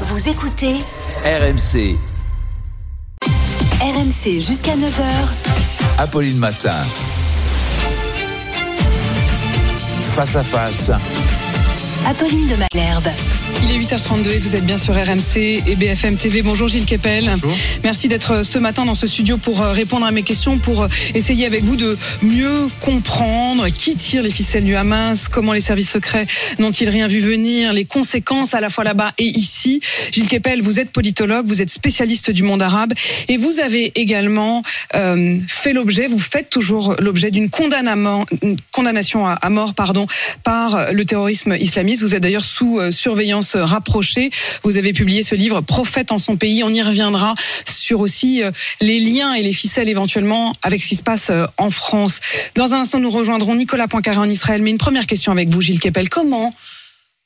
Vous écoutez RMC, RMC jusqu'à 9h. Apolline Matin. Face à face, Apolline de Malherbe. Il est 8h32 et vous êtes bien sur RMC et BFM TV. Bonjour Gilles Kepel. Bonjour. Merci d'être euh, ce matin dans ce studio pour euh, répondre à mes questions, pour euh, essayer avec vous de mieux comprendre qui tire les ficelles du Hamas, comment les services secrets n'ont-ils rien vu venir, les conséquences à la fois là-bas et ici. Gilles Kepel, vous êtes politologue, vous êtes spécialiste du monde arabe et vous avez également euh, fait l'objet, vous faites toujours l'objet d'une condamnation à, mort pardon, par le terrorisme Vous êtes d'ailleurs sous euh, surveillance rapprochée. Vous avez publié ce livre Prophète en son pays. On y reviendra sur aussi euh, les liens et les ficelles éventuellement avec ce qui se passe euh, en France. Dans un instant, nous rejoindrons Nicolas Poincaré en Israël. Mais une première question avec vous, Gilles Kepel. Comment,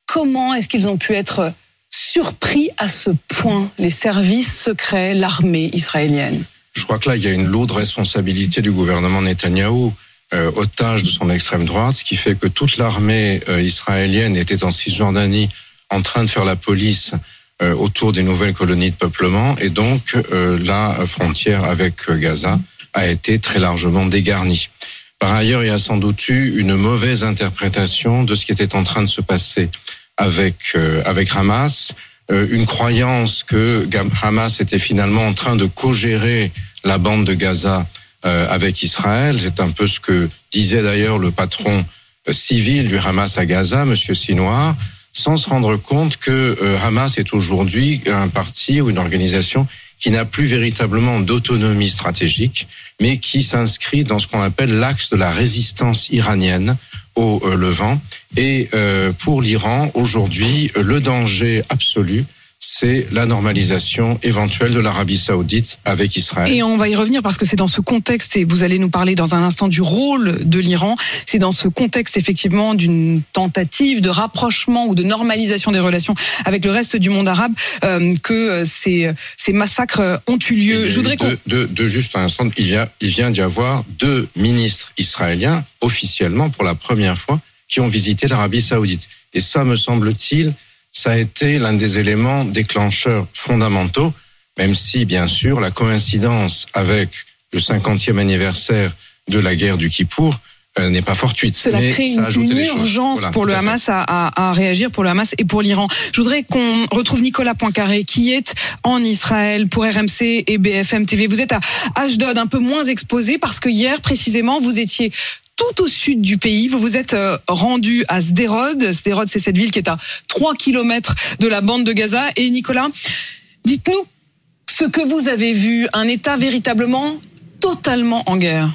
comment est-ce qu'ils ont pu être surpris à ce point, les services secrets, l'armée israélienne? Je crois que là, il y a une lourde responsabilité du gouvernement Netanyahou, euh, otage de son extrême droite, ce qui fait que toute l'armée euh, israélienne était en Cisjordanie en train de faire la police euh, autour des nouvelles colonies de peuplement, et donc euh, la frontière avec euh, Gaza a été très largement dégarnie. Par ailleurs, il y a sans doute eu une mauvaise interprétation de ce qui était en train de se passer avec euh, avec Hamas, euh, une croyance que Hamas était finalement en train de co-gérer la bande de Gaza euh, avec Israël. C'est un peu ce que disait d'ailleurs le patron euh, civil du Hamas à Gaza, Monsieur Sinoir, sans se rendre compte que euh, Hamas est aujourd'hui un parti ou une organisation qui n'a plus véritablement d'autonomie stratégique, mais qui s'inscrit dans ce qu'on appelle l'axe de la résistance iranienne au euh, Levant. Et euh, pour l'Iran, aujourd'hui, euh, le danger absolu, c'est la normalisation éventuelle de l'Arabie saoudite avec Israël. Et on va y revenir parce que c'est dans ce contexte, et vous allez nous parler dans un instant du rôle de l'Iran, c'est dans ce contexte effectivement d'une tentative de rapprochement ou de normalisation des relations avec le reste du monde arabe euh, que euh, ces, ces massacres ont eu lieu. a Je voudrais de, de, de juste un instant, il, y a, il vient d'y avoir deux ministres israéliens officiellement pour la première fois qui ont visité l'Arabie saoudite. Et ça, me semble-t-il, ça a été l'un des éléments déclencheurs fondamentaux, même si, bien sûr, la coïncidence avec le 50e anniversaire de la guerre du Kippour euh, n'est pas fortuite. Cela Mais crée une, urgence Voilà, pour le. Hamas à, à- à réagir, pour le Hamas et pour l'Iran. Je voudrais qu'on retrouve Nicolas Poincaré, qui est en Israël pour RMC et BFM TV. Vous êtes à Ashdod, un peu moins exposé, parce que hier, précisément, vous étiez tout au sud du pays. Vous vous êtes euh, rendu à Sderod. Sderod, c'est cette ville qui est à 3 kilomètres de la bande de Gaza. Et Nicolas, dites-nous ce que vous avez vu, un État véritablement totalement en guerre.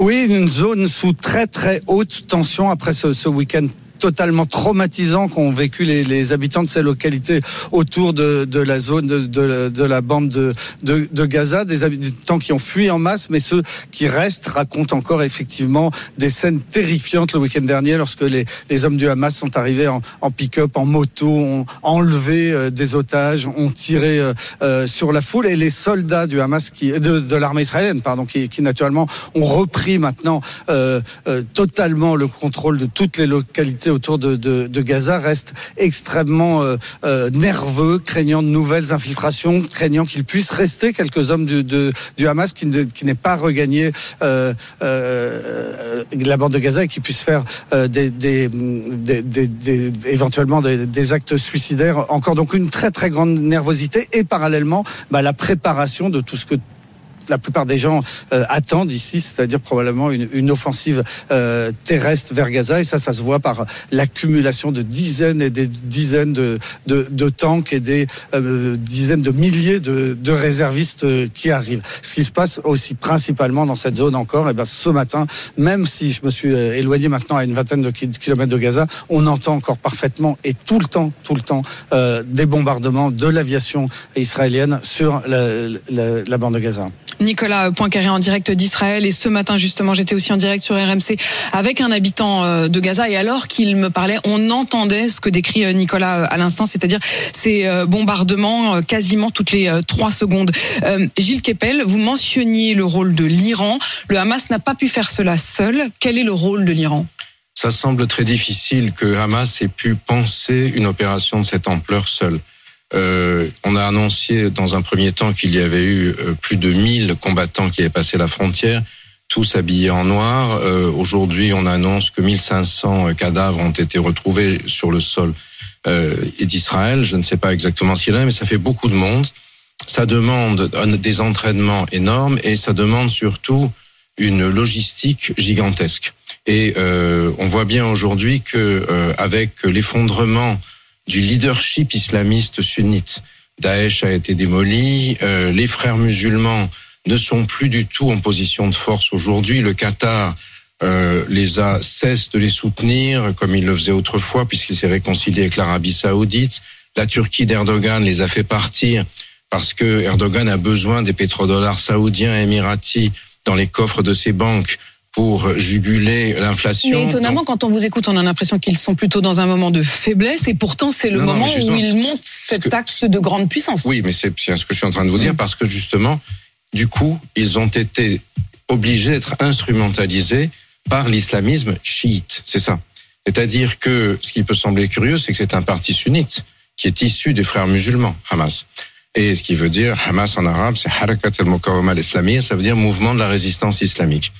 Oui, une zone sous très très haute tension après ce, ce week-end totalement traumatisant qu'ont vécu les, les habitants de ces localités autour de, de la zone de, de, de la bande de, de, Gaza, des habitants qui ont fui en masse, mais ceux qui restent racontent encore effectivement des scènes terrifiantes le week-end dernier lorsque les, les hommes du Hamas sont arrivés en, en pick-up, en moto, ont enlevé euh, des otages, ont tiré euh, euh, sur la foule. Et les soldats du Hamas qui de, de l'armée israélienne pardon qui, qui naturellement ont repris maintenant euh, euh, totalement le contrôle de toutes les localités autour de, Gaza restent extrêmement euh, euh, nerveux, craignant de nouvelles infiltrations, craignant qu'il puisse rester quelques hommes du, Hamas qui, n'aient pas regagné euh, la bande de Gaza et qui puissent faire éventuellement des, des actes suicidaires. Encore donc une très très grande nervosité et parallèlement bah, la préparation de tout ce que la plupart des gens euh, attendent ici, c'est-à-dire probablement une, offensive euh, terrestre vers Gaza. Et ça, ça se voit par l'accumulation de dizaines et des dizaines de, de, tanks et des euh, dizaines de milliers de, réservistes qui arrivent. Ce qui se passe aussi principalement dans cette zone encore, et ben ce matin, même si je me suis éloigné maintenant à une vingtaine de ki- kilomètres de Gaza, on entend encore parfaitement et tout le temps, tout le temps, des bombardements de l'aviation israélienne sur la bande de Gaza. Nicolas Poincaré en direct d'Israël et ce matin justement j'étais aussi en direct sur RMC avec un habitant euh, de Gaza et alors qu'il me parlait on entendait ce que décrit euh, Nicolas euh, à l'instant c'est-à-dire ces bombardements quasiment toutes les trois secondes. Gilles Kepel, vous mentionniez le rôle de l'Iran. Le Hamas n'a pas pu faire cela seul. Quel est le rôle de l'Iran? Ça semble très difficile que Hamas ait pu penser une opération de cette ampleur seule. Euh, on a annoncé dans un premier temps qu'il y avait eu euh, plus de 1000 combattants qui avaient passé la frontière, tous habillés en noir. Euh, Aujourd'hui, on annonce que 1500 cadavres ont été retrouvés sur le sol euh, d'Israël. Je ne sais pas exactement ce qu'il en est, mais ça fait beaucoup de monde. Ça demande des entraînements énormes et ça demande surtout une logistique gigantesque. Et euh, on voit bien aujourd'hui que euh, avec l'effondrement du leadership islamiste sunnite, Daesh a été démoli, euh, les frères musulmans ne sont plus du tout en position de force aujourd'hui. Le Qatar euh, les a cesse de les soutenir comme il le faisait autrefois puisqu'il s'est réconcilié avec l'Arabie Saoudite. La Turquie d'Erdogan les a fait partir parce que Erdogan a besoin des pétrodollars saoudiens et émiratis dans les coffres de ses banques pour juguler l'inflation. Mais étonnamment, quand on vous écoute, on a l'impression qu'ils sont plutôt dans un moment de faiblesse et pourtant c'est le Non, moment où ils montent ce cet que- axe de grande puissance. Oui, mais c'est ce que je suis en train de vous dire parce que justement, du coup, ils ont été obligés d'être instrumentalisés par l'islamisme chiite. C'est ça. C'est-à-dire que ce qui peut sembler curieux, c'est que c'est un parti sunnite qui est issu des frères musulmans, Hamas. Et ce qui veut dire, Hamas en arabe, c'est Harakat al-Muqawama al-Islamiyya, ça veut dire mouvement de la résistance islamique.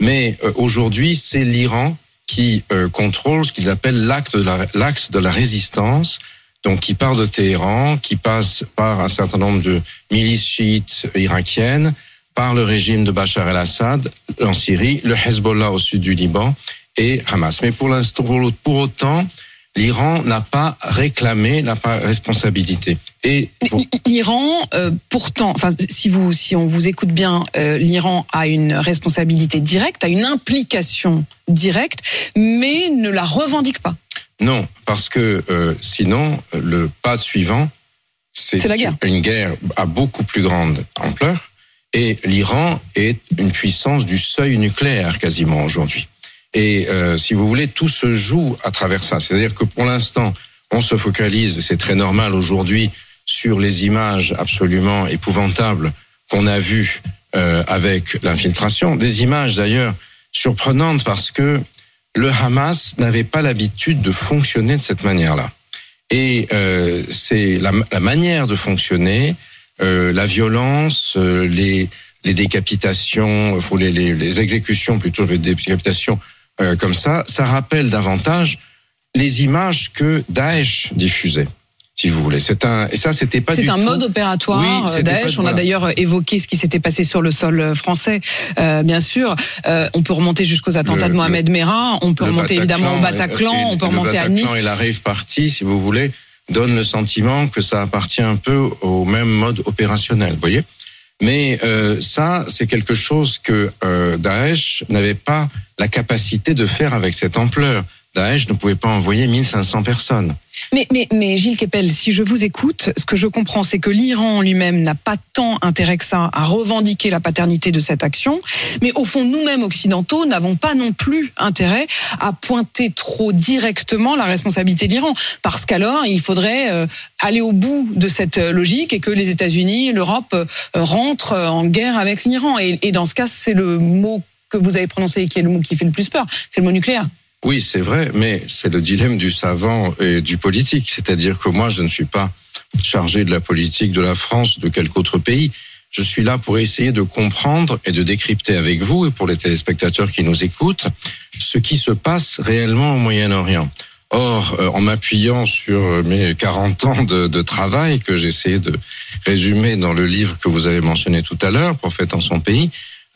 Mais euh, aujourd'hui, c'est l'Iran qui euh, contrôle ce qu'ils appellent l'axe de, de la résistance, donc qui part de Téhéran, qui passe par un certain nombre de milices chiites irakiennes, par le régime de Bachar el-Assad en Syrie, le Hezbollah au sud du Liban et Hamas. Mais pour pour autant, l'Iran n'a pas réclamé, n'a pas responsabilité. Et L'Iran, euh, pourtant, enfin, si vous, si on vous écoute bien, euh, l'Iran a une responsabilité directe, a une implication directe, mais ne la revendique pas. Non, parce que euh, sinon, le pas suivant, C'est la guerre. une guerre à beaucoup plus grande ampleur. Et l'Iran est une puissance du seuil nucléaire quasiment aujourd'hui. Et euh, si vous voulez, tout se joue à travers ça. C'est-à-dire que pour l'instant, on se focalise, c'est très normal aujourd'hui, sur les images absolument épouvantables qu'on a vues euh, avec l'infiltration. Des images d'ailleurs surprenantes parce que le Hamas n'avait pas l'habitude de fonctionner de cette manière-là. Et euh, c'est la, manière de fonctionner, euh, la violence, euh, les, les décapitations, les, les, exécutions plutôt les décapitations euh, comme ça, ça rappelle davantage les images que Daesh diffusait, si vous voulez. C'est un et ça c'était pas C'est un tout- mode opératoire Oui, euh, Daesh. pas- On a d'ailleurs évoqué ce qui s'était passé sur le sol euh, français, euh, bien sûr. Euh, on peut remonter jusqu'aux attentats Le- de Mohamed Merah. On peut remonter évidemment au Bataclan. et- et on peut remonter à Nice. Bataclan et la rave party, si vous voulez, donne le sentiment que ça appartient un peu au même mode opérationnel, vous voyez. Mais euh, ça, c'est quelque chose que euh, Daesh n'avait pas la capacité de faire avec cette ampleur. Daesh ne pouvait pas envoyer 1500 personnes. Mais, mais, mais Gilles Kepel, si je vous écoute, ce que je comprends, c'est que l'Iran lui-même n'a pas tant intérêt que ça à revendiquer la paternité de cette action, mais au fond, nous-mêmes occidentaux n'avons pas non plus intérêt à pointer trop directement la responsabilité de l'Iran, parce qu'alors il faudrait euh, aller au bout de cette euh, logique et que les États-Unis, l'Europe euh, rentrent en guerre avec l'Iran. Et, et dans ce cas, c'est le mot que vous avez prononcé et qui est le mot qui fait le plus peur, c'est le mot nucléaire. Oui, c'est vrai, mais c'est le dilemme du savant et du politique. C'est-à-dire que moi, je ne suis pas chargé de la politique de la France ou de quelque autre pays. Je suis là pour essayer de comprendre et de décrypter avec vous et pour les téléspectateurs qui nous écoutent ce qui se passe réellement au Moyen-Orient. Or, euh, en m'appuyant sur euh, mes 40 ans de, de travail que j'ai essayé de résumer dans le livre que vous avez mentionné tout à l'heure, Prophète en son pays,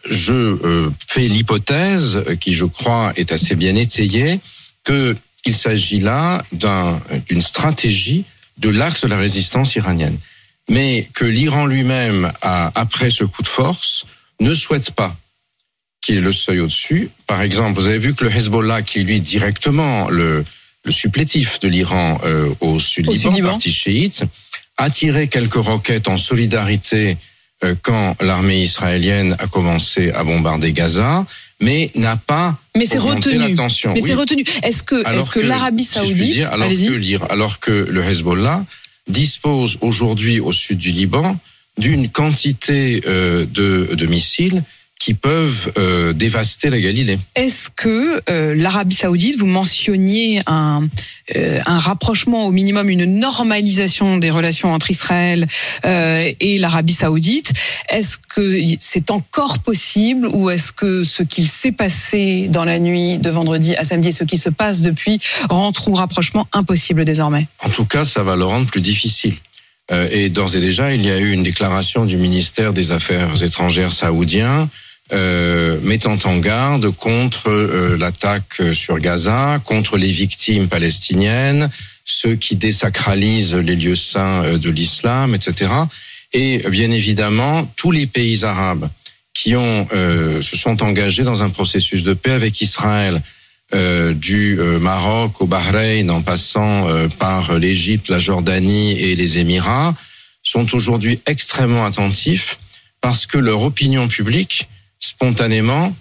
je euh, fais l'hypothèse, qui je crois est assez bien étayée, que il s'agit là d'un- d'une stratégie de l'axe de la résistance iranienne, mais que l'Iran lui-même, a, après ce coup de force, ne souhaite pas qu'il y ait le seuil au-dessus. Par exemple, vous avez vu que le Hezbollah, qui est lui directement le, le supplétif de l'Iran euh, au sud-Liban, parti chiite, a tiré quelques roquettes en solidarité quand l'armée israélienne a commencé à bombarder Gaza, mais n'a pas Mais c'est retenu. Mais Oui. c'est retenu. Est-ce que, est-ce que, l'Arabie si Saoudite, dire, alors que, alors que le Hezbollah dispose aujourd'hui au sud du Liban d'une quantité euh, de, de missiles qui peuvent euh, dévaster la Galilée. Est-ce que euh, l'Arabie Saoudite, vous mentionniez un, euh, un rapprochement au minimum, une normalisation des relations entre Israël et l'Arabie Saoudite, est-ce que c'est encore possible ou est-ce que ce qu'il s'est passé dans la nuit de vendredi à samedi et ce qui se passe depuis rend tout rapprochement impossible désormais? En tout cas, ça va le rendre plus difficile. Et d'ores et déjà, il y a eu une déclaration du ministère des Affaires étrangères saoudien euh, mettant en garde contre euh, l'attaque sur Gaza, contre les victimes palestiniennes, ceux qui désacralisent les lieux saints euh, de l'islam, etc. Et bien évidemment, tous les pays arabes qui ont euh, se sont engagés dans un processus de paix avec Israël, euh, du euh, Maroc au Bahreïn, en passant par l'Égypte, la Jordanie et les Émirats, sont aujourd'hui extrêmement attentifs parce que leur opinion publique spontanément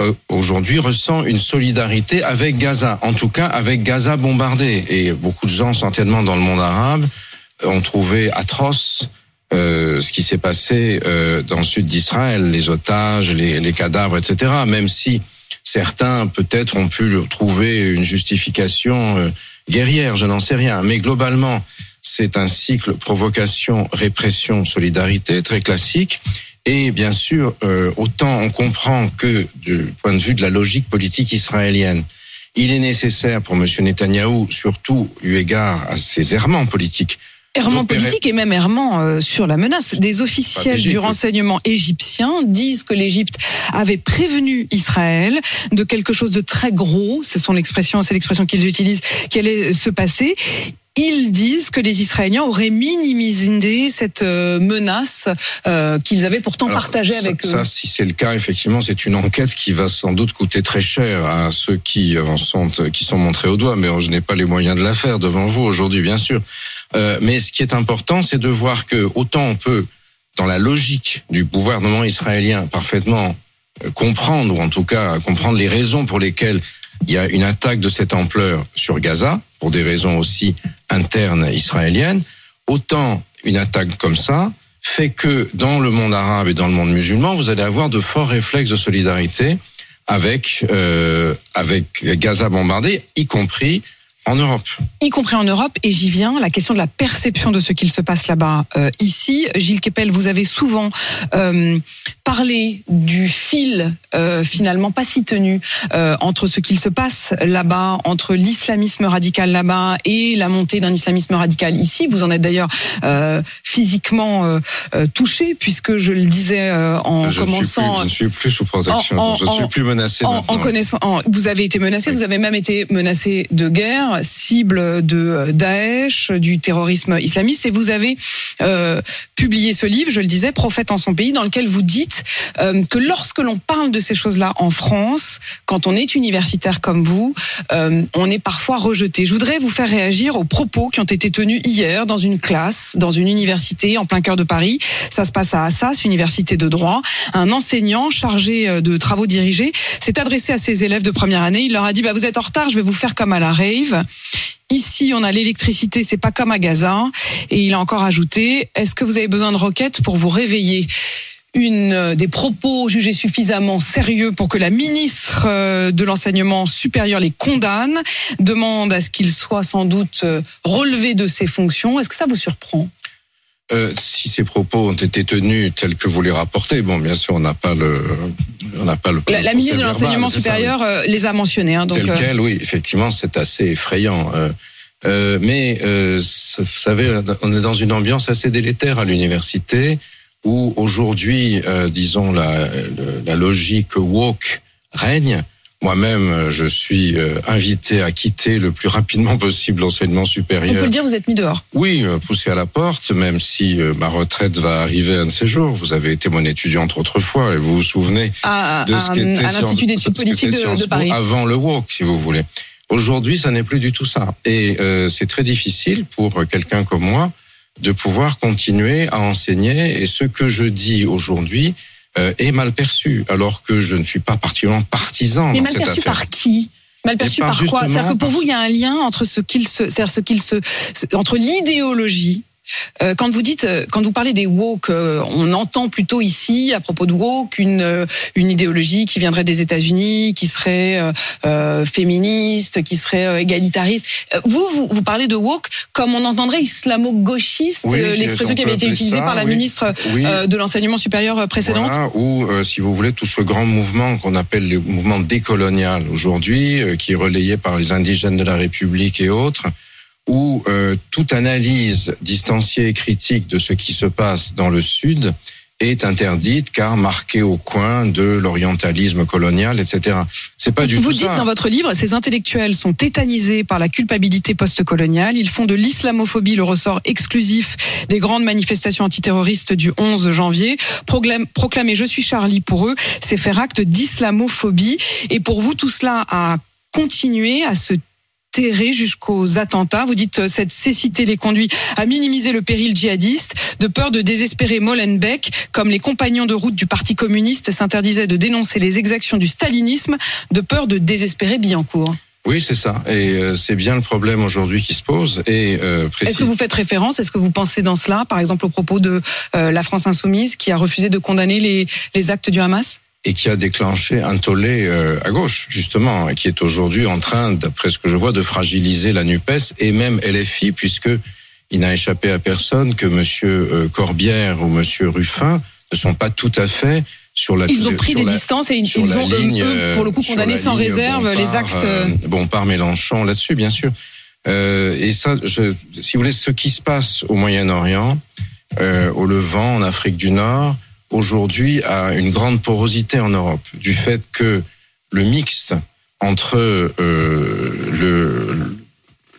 euh, aujourd'hui ressent une solidarité avec Gaza, en tout cas avec Gaza bombardé. Et beaucoup de gens, certainement dans le monde arabe, ont trouvé atroce euh, ce qui s'est passé euh, dans le sud d'Israël, les otages, les, les cadavres, etc. Même si certains peut-être ont pu trouver une justification euh, guerrière, je n'en sais rien. Mais globalement, c'est un cycle provocation, répression, solidarité très classique. Et bien sûr, euh, autant on comprend que du point de vue de la logique politique israélienne, il est nécessaire pour M. Netanyahou, surtout eu égard à ses errements politiques, Errement politique et même errement euh, sur la menace. Des officiels du renseignement égyptien disent que l'Égypte avait prévenu Israël de quelque chose de très gros, c'est son expression, c'est l'expression qu'ils utilisent, qui allait se passer. Ils disent que les Israéliens auraient minimisé cette euh, menace euh, qu'ils avaient pourtant Alors, partagée ça, avec eux. Ça, si c'est le cas, effectivement, c'est une enquête qui va sans doute coûter très cher à ceux qui en sont qui sont montrés au doigt. Mais je n'ai pas les moyens de la faire devant vous aujourd'hui, bien sûr. Euh, mais ce qui est important, c'est de voir que autant on peut, dans la logique du gouvernement israélien, parfaitement euh, comprendre ou en tout cas comprendre les raisons pour lesquelles il y a une attaque de cette ampleur sur Gaza, pour des raisons aussi internes israéliennes, autant une attaque comme ça fait que dans le monde arabe et dans le monde musulman, vous allez avoir de forts réflexes de solidarité avec euh, avec Gaza bombardé, y compris en Europe. y compris en Europe, et j'y viens, la question de la perception de ce qu'il se passe là-bas. Euh, ici, Gilles Kepel, vous avez souvent euh, parlé du fil euh, finalement pas si tenu euh, entre ce qu'il se passe là-bas, entre l'islamisme radical là-bas et la montée d'un islamisme radical ici. Vous en êtes d'ailleurs euh, physiquement euh, euh, touché, puisque je le disais euh, en je, ne suis commençant... plus, je ne suis plus sous protection, En- en- je ne suis plus menacé. En, en connaissant, vous avez été menacé, Oui. vous avez même été menacé de guerre, cible de Daesh, du terrorisme islamiste, et vous avez euh, publié ce livre, je le disais, Prophète en son pays, dans lequel vous dites euh, que lorsque l'on parle de ces choses-là en France, quand on est universitaire comme vous, euh, on est parfois rejeté. Je voudrais vous faire réagir aux propos qui ont été tenus hier dans une classe, dans une université en plein cœur de Paris. Ça se passe à Assas, université de droit. Un enseignant chargé euh, de travaux dirigés s'est adressé à ses élèves de première année. Il leur a dit bah, Vous êtes en retard, je vais vous faire comme à la rave. Ici, on a l'électricité, c'est pas comme à Gaza. Et il a encore ajouté Est-ce que vous avez besoin de roquettes pour vous réveiller? Une euh, des propos jugés suffisamment sérieux pour que la ministre euh, de l'enseignement supérieur les condamne, demande à ce qu'il soit sans doute euh, relevé de ses fonctions. Est-ce que ça vous surprend? Euh, si ces propos ont été tenus tels que vous les rapportez, bon, bien sûr, on n'a pas le, on n'a pas le. La, ministre de l'enseignement c'est ça, oui. supérieur les a mentionnés. Hein, donc, tel quel, oui, effectivement, c'est assez effrayant. Euh, euh, mais vous savez, on est dans une ambiance assez délétère à l'université où aujourd'hui, euh, disons, la, la logique woke règne. Moi-même, euh, je suis euh, invité à quitter le plus rapidement possible l'enseignement on peut supérieur. le dire, vous êtes mis dehors. Oui, euh, poussé à la porte, même si ma retraite va arriver un de ces jours. Vous avez été mon étudiante autrefois et vous vous souvenez À, de ce qu'était l'Institut d'études politiques de, de Paris. Avant le woke, si vous voulez. Aujourd'hui, ça n'est plus du tout ça. Et euh, c'est très difficile pour quelqu'un comme moi de pouvoir continuer à enseigner. Et ce que je dis aujourd'hui euh, est mal perçu, alors que je ne suis pas particulièrement partisan Mais dans mal cette perçu affaire. par qui? Mal perçu par par quoi? C'est-à-dire que pour vous, il y a un lien entre ce qu'il se, c'est-à-dire ce qu'il se, entre l'idéologie Euh, quand vous dites, euh, quand vous parlez des woke, euh, on entend plutôt ici, à propos de woke, une, une idéologie qui viendrait des États-Unis, qui serait euh, féministe, qui serait égalitariste. Vous, vous, vous parlez de woke comme on entendrait islamo-gauchiste, Oui, l'expression on qui avait été utilisée ça, par la oui. ministre Oui. euh, de l'enseignement supérieur précédente. Voilà, ou euh, si vous voulez tout ce grand mouvement qu'on appelle le mouvement décolonial aujourd'hui, euh, qui est relayé par les indigènes de la République et autres, où euh, toute analyse distanciée et critique de ce qui se passe dans le Sud est interdite car marquée au coin de l'orientalisme colonial, etc. C'est pas du Vous tout dites ça. dans votre livre, ces intellectuels sont tétanisés par la culpabilité post-coloniale. Ils font de l'islamophobie le ressort exclusif des grandes manifestations antiterroristes du 11 janvier. Proclame- Proclamer je suis Charlie pour eux, c'est faire acte d'islamophobie. Et pour vous, tout cela a continué à se jusqu'aux attentats. Vous dites euh, cette cécité les conduit à minimiser le péril djihadiste, de peur de désespérer Molenbeek, comme les compagnons de route du Parti communiste s'interdisaient de dénoncer les exactions du stalinisme, de peur de désespérer Billancourt. Oui, c'est ça. Et euh, c'est bien le problème aujourd'hui qui se pose. Et euh, Est-ce que vous faites référence? Est-ce que vous pensez dans cela, par exemple au propos de euh, la France insoumise qui a refusé de condamner les, les actes du Hamas? Et qui a déclenché un tollé euh, à gauche, justement, et qui est aujourd'hui en train, d'après ce que je vois, de fragiliser la NUPES et même LFI, puisque il n'a échappé à personne que Monsieur euh, Corbière ou Monsieur Ruffin ne sont pas tout à fait sur la Ils ont pris des la- distances et ils, ils ont eux, ligne, eux, pour le coup condamné sans réserve les actes. euh, Bompard, Mélenchon, là-dessus, bien sûr. Euh, et ça, je, si vous voulez, ce qui se passe au Moyen-Orient, euh, au Levant, en Afrique du Nord, aujourd'hui a une grande porosité en Europe, du fait que le mixte entre euh, le,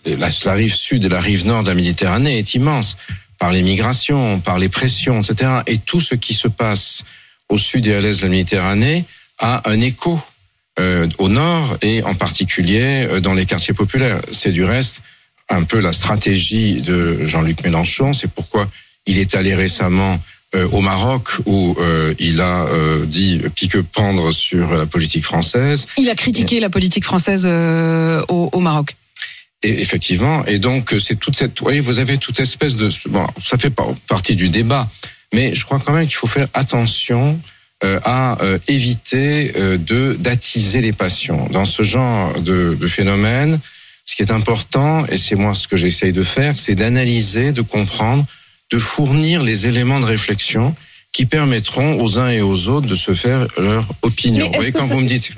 la, la rive sud et la rive nord de la Méditerranée est immense, par les migrations, par les pressions, etc. Et tout ce qui se passe au sud et à l'est de la Méditerranée a un écho euh, au nord et en particulier euh, dans les quartiers populaires. C'est du reste un peu la stratégie de Jean-Luc Mélenchon. C'est pourquoi il est allé récemment euh, au Maroc où euh, il a euh, dit pique-pendre sur la politique française. Il a critiqué la politique française euh, au, au Maroc. Et effectivement, et donc c'est toute cette, vous voyez, vous avez toute espèce de, bon, ça fait partie du débat, mais je crois quand même qu'il faut faire attention à éviter de d'attiser les passions dans ce genre de, de phénomène. Ce qui est important, et c'est moi ce que j'essaye de faire, c'est d'analyser, de comprendre, de fournir les éléments de réflexion qui permettront aux uns et aux autres de se faire leur opinion. Vous voyez, quand ça- vous me dites.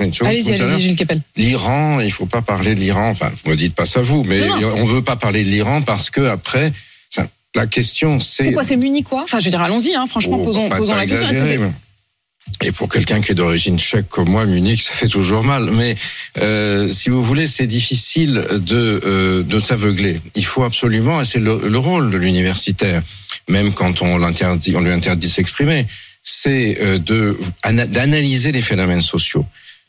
L'Iran, il faut pas parler de l'Iran. Enfin, vous me dites pas ça vous, mais Non, on veut pas parler de l'Iran parce que après, ça- la question c'est. C'est quoi C'est Munich quoi? Enfin, je veux dire, allons-y, hein, franchement, Oh, posons, posons la question. Et pour quelqu'un qui est d'origine tchèque comme moi, Munich, ça fait toujours mal. Mais euh, si vous voulez, c'est difficile de euh, de s'aveugler. Il faut absolument, et c'est le, le rôle de l'universitaire, même quand on l'interdit, on lui interdit de s'exprimer, c'est euh, de ana- d'analyser les phénomènes sociaux.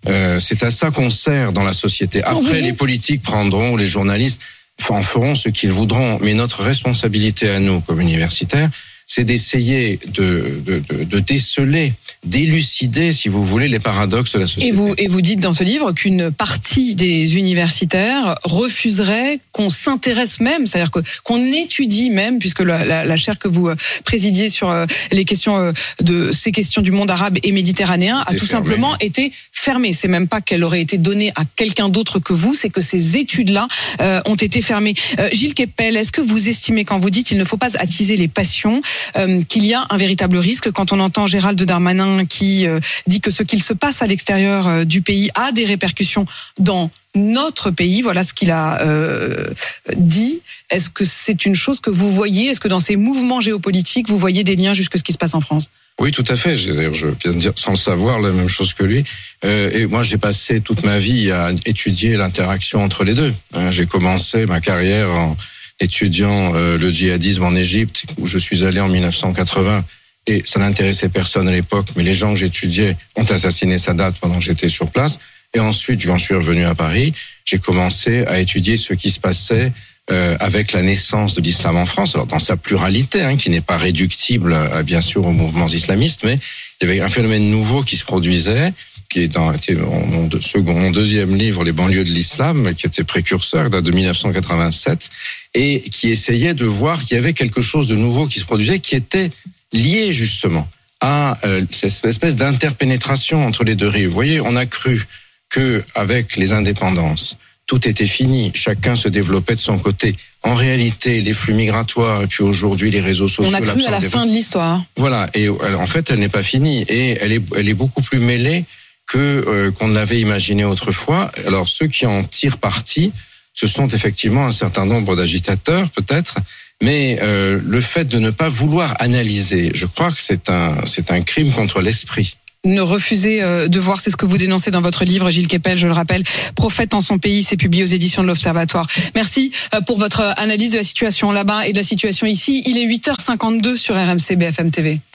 Euh, c'est à ça qu'on sert dans la société. Après, les politiques prendront, les journalistes en feront ce qu'ils voudront. Mais notre responsabilité à nous, comme universitaires, c'est d'essayer de, de, de, de déceler, d'élucider, si vous voulez, les paradoxes de la société. Et vous, et vous dites dans ce livre qu'une partie des universitaires refuserait qu'on s'intéresse même, c'est-à-dire qu'on étudie même, puisque la, la, la chaire que vous euh, présidiez sur euh, les questions euh, de ces questions du monde arabe et méditerranéen a tout simplement été fermée. C'est même pas qu'elle aurait été donnée à quelqu'un d'autre que vous, c'est que ces études-là euh, ont été fermées. Euh, Gilles Kepel, est-ce que vous estimez quand vous dites il ne faut pas attiser les passions, euh, qu'il y a un véritable risque quand on entend Gérald Darmanin qui euh, dit que ce qu'il se passe à l'extérieur euh, du pays a des répercussions dans notre pays, voilà ce qu'il a dit. Est-ce que c'est une chose que vous voyez? Est-ce que dans ces mouvements géopolitiques, vous voyez des liens jusque ce qui se passe en France? Oui, tout à fait. D'ailleurs, je viens de dire sans le savoir la même chose que lui. Et moi, j'ai passé toute ma vie à étudier l'interaction entre les deux. Hein, j'ai commencé ma carrière en étudiant euh, le djihadisme en Égypte, où je suis allé en 1980. Et ça n'intéressait personne à l'époque, mais les gens que j'étudiais ont assassiné Sadat pendant que j'étais sur place. Et ensuite, quand je suis revenu à Paris, j'ai commencé à étudier ce qui se passait euh, avec la naissance de l'islam en France, alors dans sa pluralité, hein, qui n'est pas réductible à, bien sûr aux mouvements islamistes, mais il y avait un phénomène nouveau qui se produisait qui est dans était mon, second, mon deuxième livre, Les banlieues de l'islam, qui était précurseur, date de 1987, et qui essayait de voir qu'il y avait quelque chose de nouveau qui se produisait, qui était lié justement à euh, cette espèce d'interpénétration entre les deux rives. Vous voyez, on a cru que avec les indépendances, tout était fini, chacun se développait de son côté. En réalité, les flux migratoires et puis aujourd'hui les réseaux sociaux. On a cru à la fin de l'histoire. Voilà, et en fait, elle n'est pas finie et elle est, elle est beaucoup plus mêlée que euh, qu'on l'avait imaginé autrefois. Alors ceux qui en tirent parti, ce sont effectivement un certain nombre d'agitateurs peut-être, mais euh, le fait de ne pas vouloir analyser, je crois que c'est un c'est un crime contre l'esprit ne refuser euh, de voir, c'est ce que vous dénoncez dans votre livre, Gilles Kepel, je le rappelle, Prophète en son pays, c'est publié aux éditions de l'Observatoire. Merci euh, pour votre analyse de la situation là-bas et de la situation ici. Il est 8h52 sur RMC BFM TV.